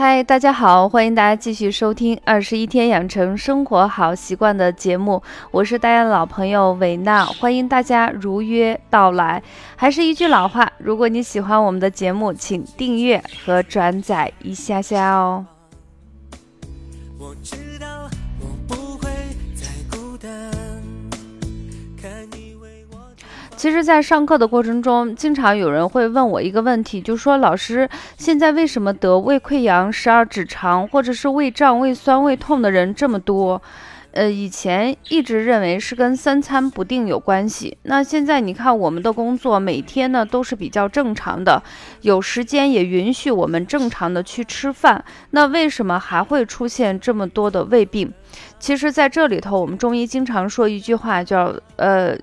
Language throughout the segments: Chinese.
嗨，大家好，欢迎大家继续收听《二十一天养成生活好习惯》的节目，我是大家的老朋友韦娜，欢迎大家如约到来。还是一句老话，如果你喜欢我们的节目，请订阅和转载一下下哦。其实，在上课的过程中，经常有人会问我一个问题，就说：“老师，现在为什么得胃溃疡、十二指肠或者是胃胀、胃酸、胃痛的人这么多？”呃，以前一直认为是跟三餐不定有关系。那现在你看，我们的工作每天呢都是比较正常的，有时间也允许我们正常的去吃饭。那为什么还会出现这么多的胃病？其实，在这里头，我们中医经常说一句话，叫呃，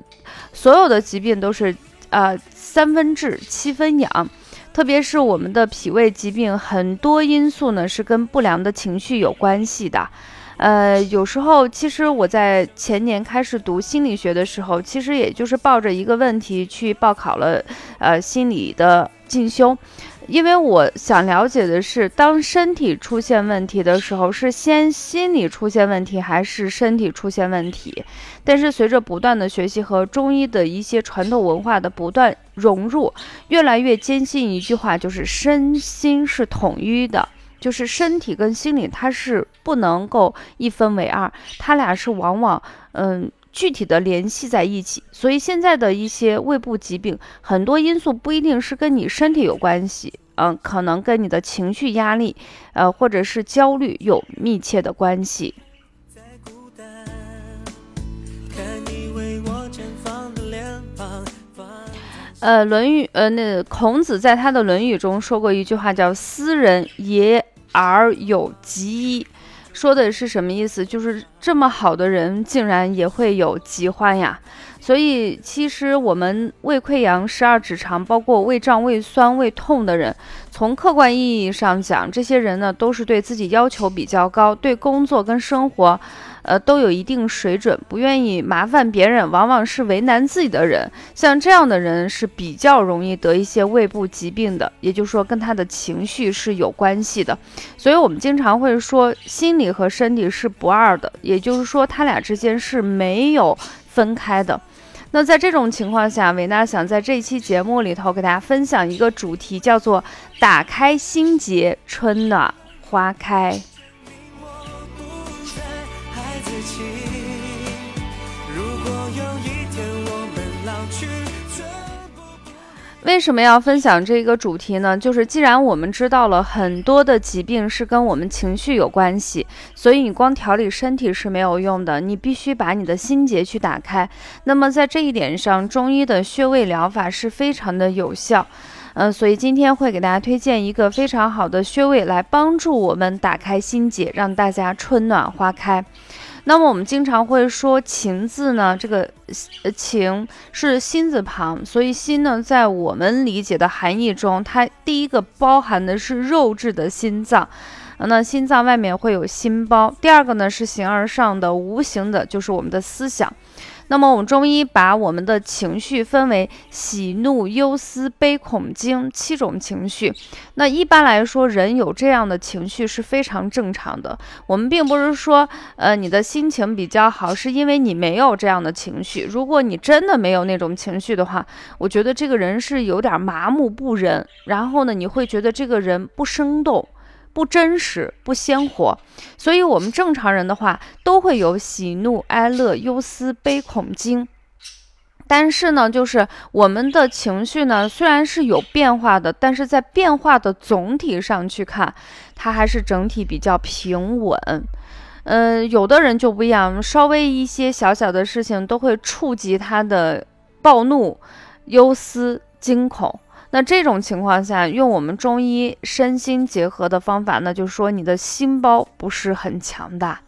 所有的疾病都是呃三分治七分养，特别是我们的脾胃疾病，很多因素呢是跟不良的情绪有关系的。呃，有时候其实我在前年开始读心理学的时候，其实也就是抱着一个问题去报考了，呃，心理的进修，因为我想了解的是，当身体出现问题的时候，是先心理出现问题，还是身体出现问题？但是随着不断的学习和中医的一些传统文化的不断融入，越来越坚信一句话，就是身心是统一的。就是身体跟心理，它是不能够一分为二，它俩是往往嗯具体的联系在一起。所以现在的一些胃部疾病，很多因素不一定是跟你身体有关系，嗯，可能跟你的情绪压力，呃，或者是焦虑有密切的关系。呃，《论语》呃，那孔子在他的《论语》中说过一句话，叫“斯人也而有疾”，说的是什么意思？就是这么好的人，竟然也会有疾患呀。所以，其实我们胃溃疡、十二指肠，包括胃胀、胃酸、胃痛的人，从客观意义上讲，这些人呢，都是对自己要求比较高，对工作跟生活。呃，都有一定水准，不愿意麻烦别人，往往是为难自己的人。像这样的人是比较容易得一些胃部疾病的，也就是说跟他的情绪是有关系的。所以我们经常会说，心理和身体是不二的，也就是说他俩之间是没有分开的。那在这种情况下，维娜想在这期节目里头给大家分享一个主题，叫做“打开心结，春暖花开”。为什么要分享这个主题呢？就是既然我们知道了很多的疾病是跟我们情绪有关系，所以你光调理身体是没有用的，你必须把你的心结去打开。那么在这一点上，中医的穴位疗法是非常的有效。嗯，所以今天会给大家推荐一个非常好的穴位，来帮助我们打开心结，让大家春暖花开。那么我们经常会说“情”字呢，这个“情”是心字旁，所以心呢，在我们理解的含义中，它第一个包含的是肉质的心脏，那心脏外面会有心包；第二个呢是形而上的无形的，就是我们的思想。那么我们中医把我们的情绪分为喜怒忧思悲恐惊七种情绪。那一般来说，人有这样的情绪是非常正常的。我们并不是说，呃，你的心情比较好，是因为你没有这样的情绪。如果你真的没有那种情绪的话，我觉得这个人是有点麻木不仁。然后呢，你会觉得这个人不生动。不真实，不鲜活，所以，我们正常人的话，都会有喜怒哀乐、忧思悲恐惊。但是呢，就是我们的情绪呢，虽然是有变化的，但是在变化的总体上去看，它还是整体比较平稳。嗯，有的人就不一样，稍微一些小小的事情都会触及他的暴怒、忧思、惊恐。那这种情况下，用我们中医身心结合的方法，那就是说你的心包不是很强大，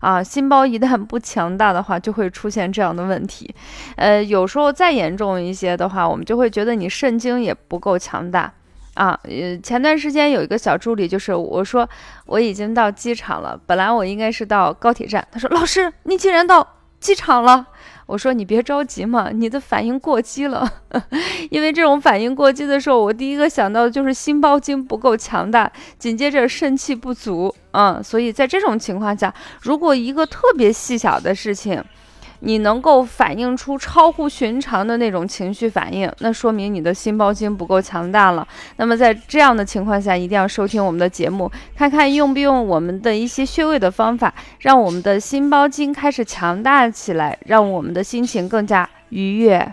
啊，心包一旦不强大的话，就会出现这样的问题。呃，有时候再严重一些的话，我们就会觉得你肾经也不够强大，啊，呃，前段时间有一个小助理，就是我说我已经到机场了，本来我应该是到高铁站，他说老师你竟然到机场了。我说你别着急嘛，你的反应过激了。因为这种反应过激的时候，我第一个想到的就是心包经不够强大，紧接着肾气不足。嗯，所以在这种情况下，如果一个特别细小的事情，你能够反映出超乎寻常的那种情绪反应，那说明你的心包经不够强大了。那么在这样的情况下，一定要收听我们的节目，看看用不用我们的一些穴位的方法，让我们的心包经开始强大起来，让我们的心情更加愉悦。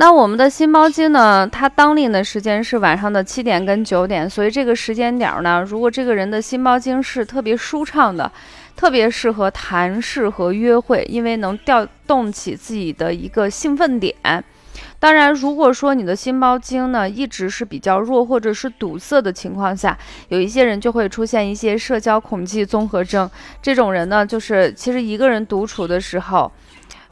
那我们的心包经呢？它当令的时间是晚上的七点跟九点，所以这个时间点呢，如果这个人的心包经是特别舒畅的，特别适合谈事和约会，因为能调动起自己的一个兴奋点。当然，如果说你的心包经呢一直是比较弱或者是堵塞的情况下，有一些人就会出现一些社交恐惧综合症。这种人呢，就是其实一个人独处的时候。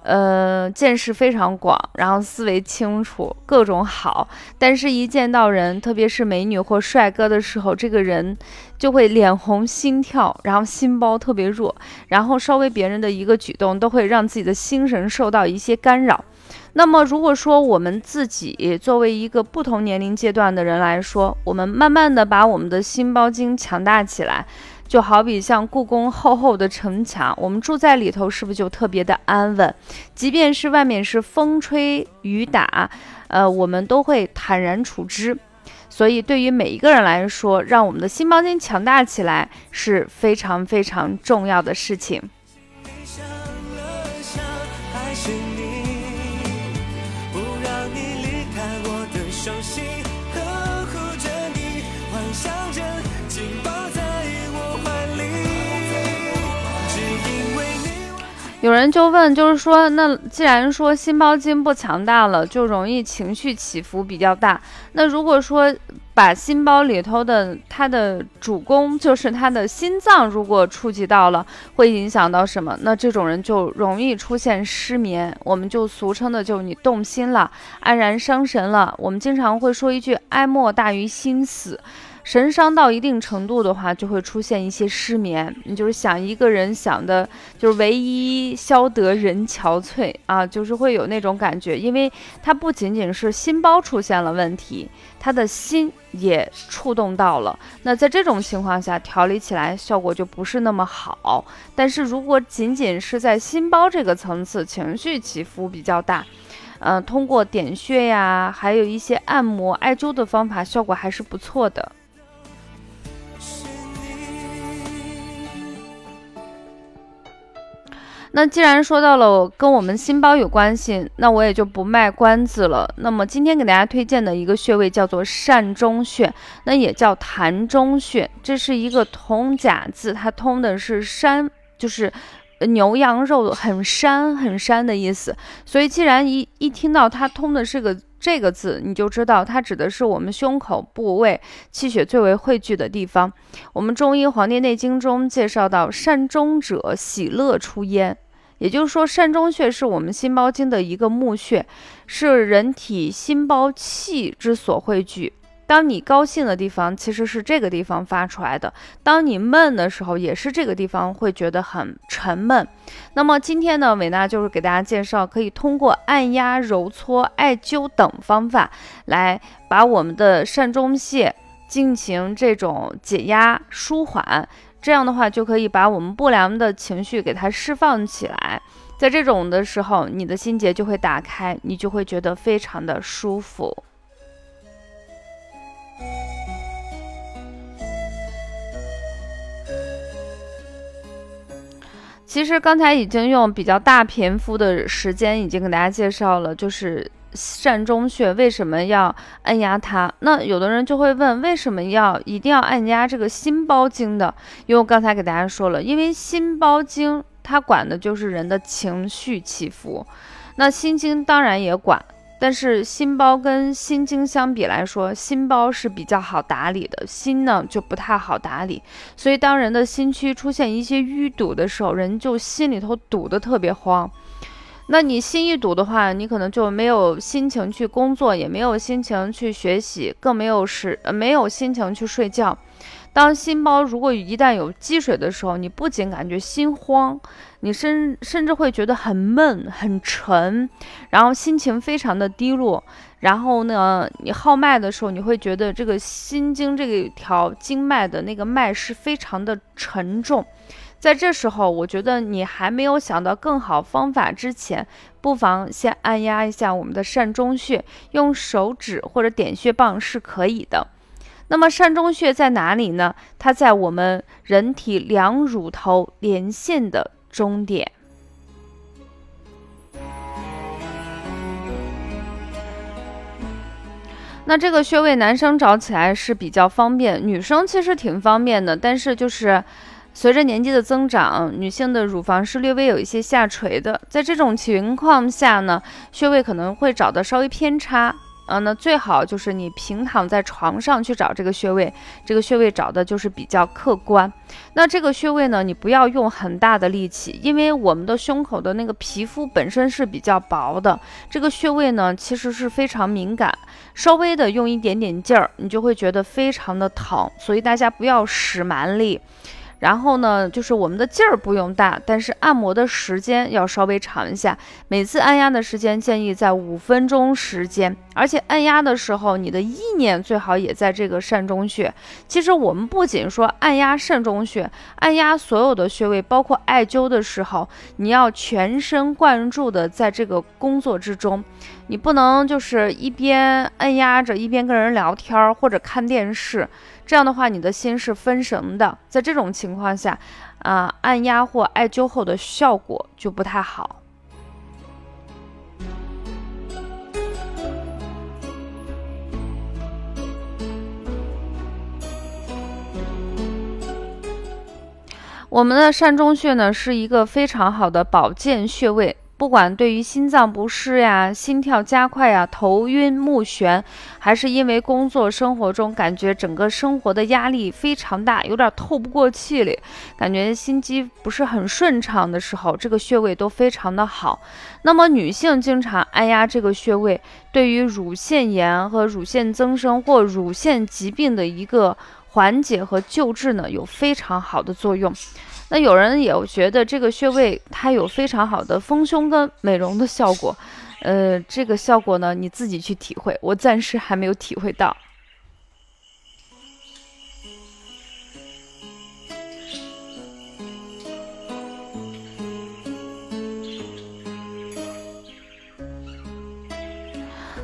呃，见识非常广，然后思维清楚，各种好。但是，一见到人，特别是美女或帅哥的时候，这个人就会脸红心跳，然后心包特别弱，然后稍微别人的一个举动，都会让自己的心神受到一些干扰。那么，如果说我们自己作为一个不同年龄阶段的人来说，我们慢慢的把我们的心包经强大起来。就好比像故宫厚厚的城墙，我们住在里头，是不是就特别的安稳？即便是外面是风吹雨打，呃，我们都会坦然处之。所以，对于每一个人来说，让我们的心包经强大起来是非常非常重要的事情。有人就问，就是说，那既然说心包经不强大了，就容易情绪起伏比较大。那如果说把心包里头的它的主攻，就是它的心脏，如果触及到了，会影响到什么？那这种人就容易出现失眠。我们就俗称的，就你动心了，黯然伤神了。我们经常会说一句，哀莫大于心死。神伤到一定程度的话，就会出现一些失眠。你就是想一个人想的，就是唯一消得人憔悴啊，就是会有那种感觉。因为他不仅仅是心包出现了问题，他的心也触动到了。那在这种情况下，调理起来效果就不是那么好。但是如果仅仅是在心包这个层次，情绪起伏比较大，嗯，通过点穴呀，还有一些按摩、艾灸的方法，效果还是不错的。那既然说到了跟我们心包有关系，那我也就不卖关子了。那么今天给大家推荐的一个穴位叫做膻中穴，那也叫膻中穴，这是一个通假字，它通的是膻，就是牛羊肉很膻很膻的意思。所以既然一一听到它通的是个这个字，你就知道它指的是我们胸口部位气血最为汇聚的地方。我们中医《黄帝内经》中介绍到，膻中者喜乐出焉。也就是说，膻中穴是我们心包经的一个募穴，是人体心包气之所汇聚。当你高兴的地方，其实是这个地方发出来的；当你闷的时候，也是这个地方会觉得很沉闷。那么今天呢，伟娜就是给大家介绍，可以通过按压、揉搓、艾灸等方法，来把我们的膻中穴进行这种解压舒缓。这样的话，就可以把我们不良的情绪给它释放起来。在这种的时候，你的心结就会打开，你就会觉得非常的舒服。其实刚才已经用比较大篇幅的时间，已经给大家介绍了，就是。膻中穴为什么要按压它？那有的人就会问，为什么要一定要按压这个心包经的？因为我刚才给大家说了，因为心包经它管的就是人的情绪起伏，那心经当然也管，但是心包跟心经相比来说，心包是比较好打理的，心呢就不太好打理。所以当人的心区出现一些淤堵的时候，人就心里头堵得特别慌。那你心一堵的话，你可能就没有心情去工作，也没有心情去学习，更没有时呃没有心情去睡觉。当心包如果一旦有积水的时候，你不仅感觉心慌，你甚甚至会觉得很闷、很沉，然后心情非常的低落。然后呢，你号脉的时候，你会觉得这个心经这条经脉的那个脉是非常的沉重。在这时候，我觉得你还没有想到更好方法之前，不妨先按压一下我们的膻中穴，用手指或者点穴棒是可以的。那么膻中穴在哪里呢？它在我们人体两乳头连线的中点。那这个穴位，男生找起来是比较方便，女生其实挺方便的，但是就是随着年纪的增长，女性的乳房是略微有一些下垂的，在这种情况下呢，穴位可能会找的稍微偏差。嗯，那最好就是你平躺在床上去找这个穴位，这个穴位找的就是比较客观。那这个穴位呢，你不要用很大的力气，因为我们的胸口的那个皮肤本身是比较薄的，这个穴位呢其实是非常敏感，稍微的用一点点劲儿，你就会觉得非常的疼，所以大家不要使蛮力。然后呢，就是我们的劲儿不用大，但是按摩的时间要稍微长一下。每次按压的时间建议在五分钟时间，而且按压的时候，你的意念最好也在这个膻中穴。其实我们不仅说按压膻中穴，按压所有的穴位，包括艾灸的时候，你要全神贯注的在这个工作之中。你不能就是一边按压着，一边跟人聊天或者看电视。这样的话，你的心是分神的，在这种情况下，啊，按压或艾灸后的效果就不太好。我们的膻中穴呢，是一个非常好的保健穴位。不管对于心脏不适呀、心跳加快呀、头晕目眩，还是因为工作生活中感觉整个生活的压力非常大，有点透不过气里，感觉心肌不是很顺畅的时候，这个穴位都非常的好。那么女性经常按压这个穴位，对于乳腺炎和乳腺增生或乳腺疾病的一个缓解和救治呢，有非常好的作用。那有人也觉得这个穴位它有非常好的丰胸跟美容的效果，呃，这个效果呢你自己去体会，我暂时还没有体会到。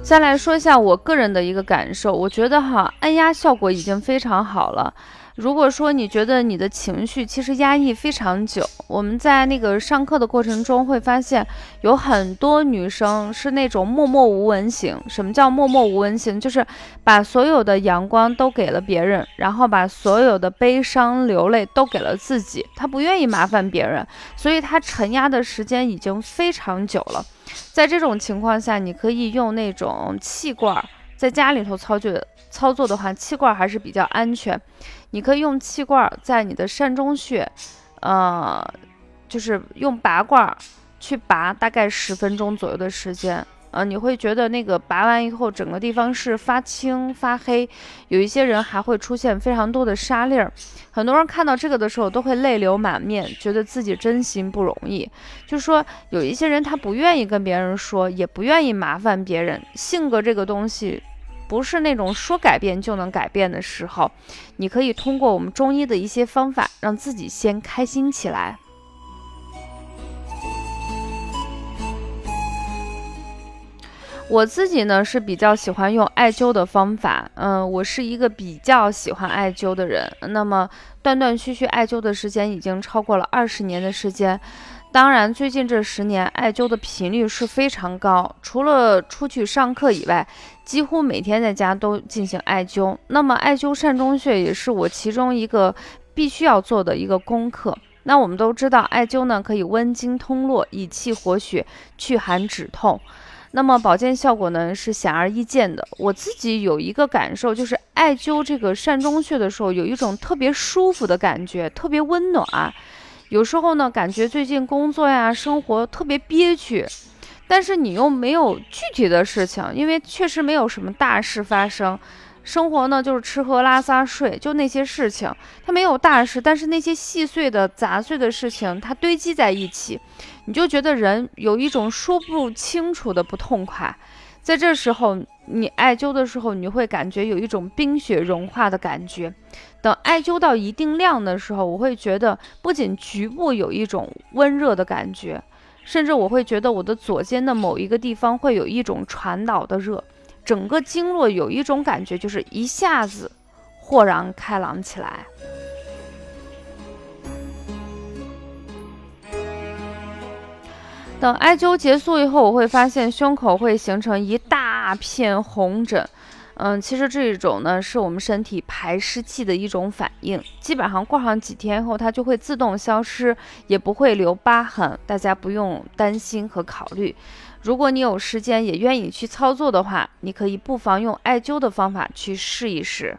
再来说一下我个人的一个感受，我觉得哈，按压效果已经非常好了。如果说你觉得你的情绪其实压抑非常久，我们在那个上课的过程中会发现，有很多女生是那种默默无闻型。什么叫默默无闻型？就是把所有的阳光都给了别人，然后把所有的悲伤流泪都给了自己。她不愿意麻烦别人，所以她沉压的时间已经非常久了。在这种情况下，你可以用那种气罐儿，在家里头操作操作的话，气罐还是比较安全。你可以用气罐在你的膻中穴，呃，就是用拔罐去拔，大概十分钟左右的时间，呃，你会觉得那个拔完以后，整个地方是发青发黑，有一些人还会出现非常多的沙粒儿。很多人看到这个的时候都会泪流满面，觉得自己真心不容易。就说，有一些人他不愿意跟别人说，也不愿意麻烦别人，性格这个东西。不是那种说改变就能改变的时候，你可以通过我们中医的一些方法，让自己先开心起来。我自己呢是比较喜欢用艾灸的方法，嗯，我是一个比较喜欢艾灸的人。那么断断续续艾灸的时间已经超过了二十年的时间。当然，最近这十年艾灸的频率是非常高，除了出去上课以外，几乎每天在家都进行艾灸。那么，艾灸膻中穴也是我其中一个必须要做的一个功课。那我们都知道，艾灸呢可以温经通络、以气活血、祛寒止痛，那么保健效果呢是显而易见的。我自己有一个感受，就是艾灸这个膻中穴的时候，有一种特别舒服的感觉，特别温暖。有时候呢，感觉最近工作呀、生活特别憋屈，但是你又没有具体的事情，因为确实没有什么大事发生，生活呢就是吃喝拉撒睡，就那些事情，它没有大事，但是那些细碎的杂碎的事情，它堆积在一起，你就觉得人有一种说不清楚的不痛快。在这时候，你艾灸的时候，你会感觉有一种冰雪融化的感觉。等艾灸到一定量的时候，我会觉得不仅局部有一种温热的感觉，甚至我会觉得我的左肩的某一个地方会有一种传导的热，整个经络有一种感觉，就是一下子豁然开朗起来。等艾灸结束以后，我会发现胸口会形成一大片红疹。嗯，其实这一种呢是我们身体排湿气的一种反应，基本上过上几天后，它就会自动消失，也不会留疤痕，大家不用担心和考虑。如果你有时间也愿意去操作的话，你可以不妨用艾灸的方法去试一试。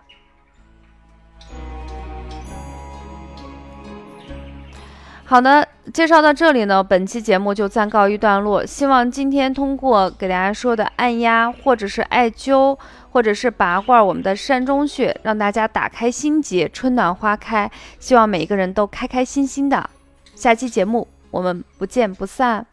好的，介绍到这里呢，本期节目就暂告一段落。希望今天通过给大家说的按压，或者是艾灸，或者是拔罐我们的膻中穴，让大家打开心结，春暖花开。希望每一个人都开开心心的。下期节目我们不见不散。